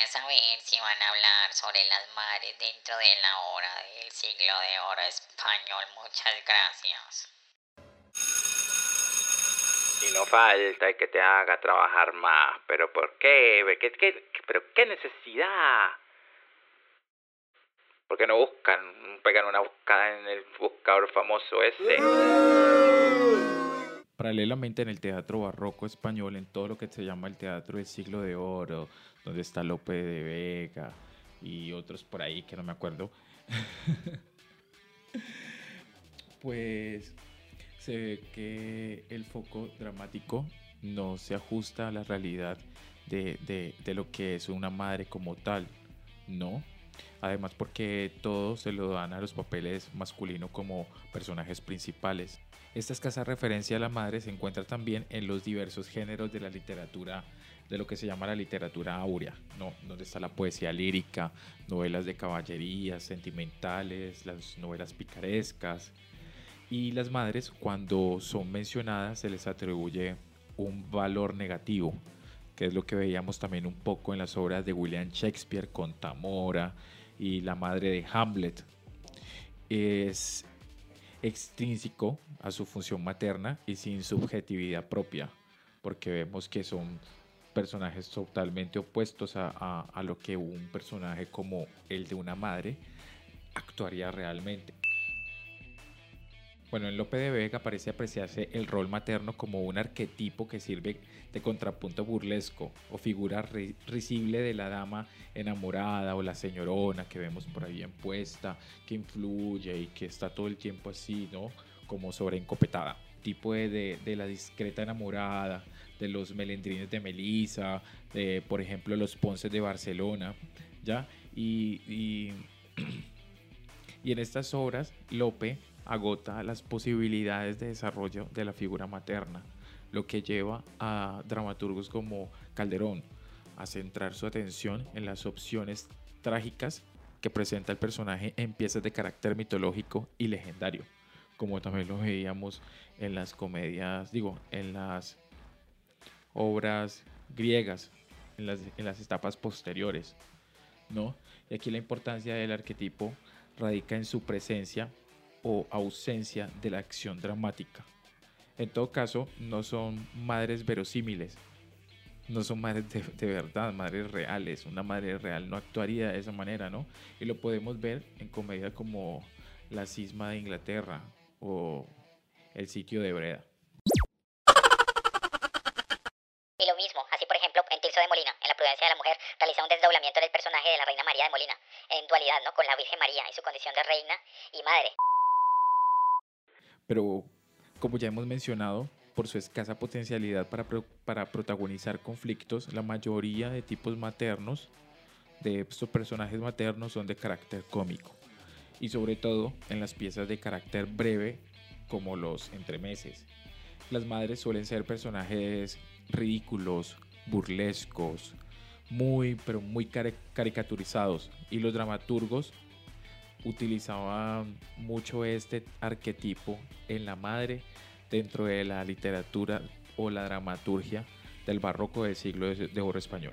quería saber si van a hablar sobre las madres dentro de la hora del siglo de oro español. Muchas gracias. Y no falta que te haga trabajar más. ¿Pero por qué? ¿Qué, qué, pero qué necesidad? ¿Por qué no buscan, pegan una buscada en el buscador famoso ese? Paralelamente en el teatro barroco español, en todo lo que se llama el teatro del siglo de oro, donde está Lope de Vega y otros por ahí que no me acuerdo, pues se ve que el foco dramático no se ajusta a la realidad de, de, de lo que es una madre como tal, ¿no? Además porque todo se lo dan a los papeles masculinos como personajes principales. Esta escasa referencia a la madre se encuentra también en los diversos géneros de la literatura, de lo que se llama la literatura áurea, ¿no? donde está la poesía lírica, novelas de caballería, sentimentales, las novelas picarescas. Y las madres, cuando son mencionadas, se les atribuye un valor negativo, que es lo que veíamos también un poco en las obras de William Shakespeare con Tamora y la madre de Hamlet. Es extrínseco a su función materna y sin subjetividad propia, porque vemos que son personajes totalmente opuestos a, a, a lo que un personaje como el de una madre actuaría realmente. Bueno, en Lope de Vega parece apreciarse el rol materno como un arquetipo que sirve de contrapunto burlesco o figura risible de la dama enamorada o la señorona que vemos por ahí en puesta, que influye y que está todo el tiempo así, ¿no? Como sobreencopetada. Tipo de, de la discreta enamorada, de los melendrines de Melisa, de, por ejemplo, los Ponces de Barcelona, ¿ya? Y, y, y en estas obras, Lope agota las posibilidades de desarrollo de la figura materna, lo que lleva a dramaturgos como Calderón a centrar su atención en las opciones trágicas que presenta el personaje en piezas de carácter mitológico y legendario, como también lo veíamos en las comedias, digo, en las obras griegas, en las, en las etapas posteriores, ¿no? Y aquí la importancia del arquetipo radica en su presencia o ausencia de la acción dramática. En todo caso, no son madres verosímiles, no son madres de, de, verdad, madres reales. Una madre real no actuaría de esa manera, ¿no? Y lo podemos ver en comedia como La cisma de Inglaterra o El sitio de Breda. Y lo mismo, así por ejemplo, en Tirso de Molina, en La prudencia de la mujer, realiza un desdoblamiento del personaje de la reina María de Molina, en dualidad, ¿no? Con la Virgen María en su condición de reina y madre. Pero, como ya hemos mencionado, por su escasa potencialidad para, pro, para protagonizar conflictos, la mayoría de tipos maternos, de estos personajes maternos, son de carácter cómico. Y sobre todo en las piezas de carácter breve, como los entremeses. Las madres suelen ser personajes ridículos, burlescos, muy, pero muy caricaturizados. Y los dramaturgos utilizaban mucho este arquetipo en la madre dentro de la literatura o la dramaturgia del barroco del siglo de oro español.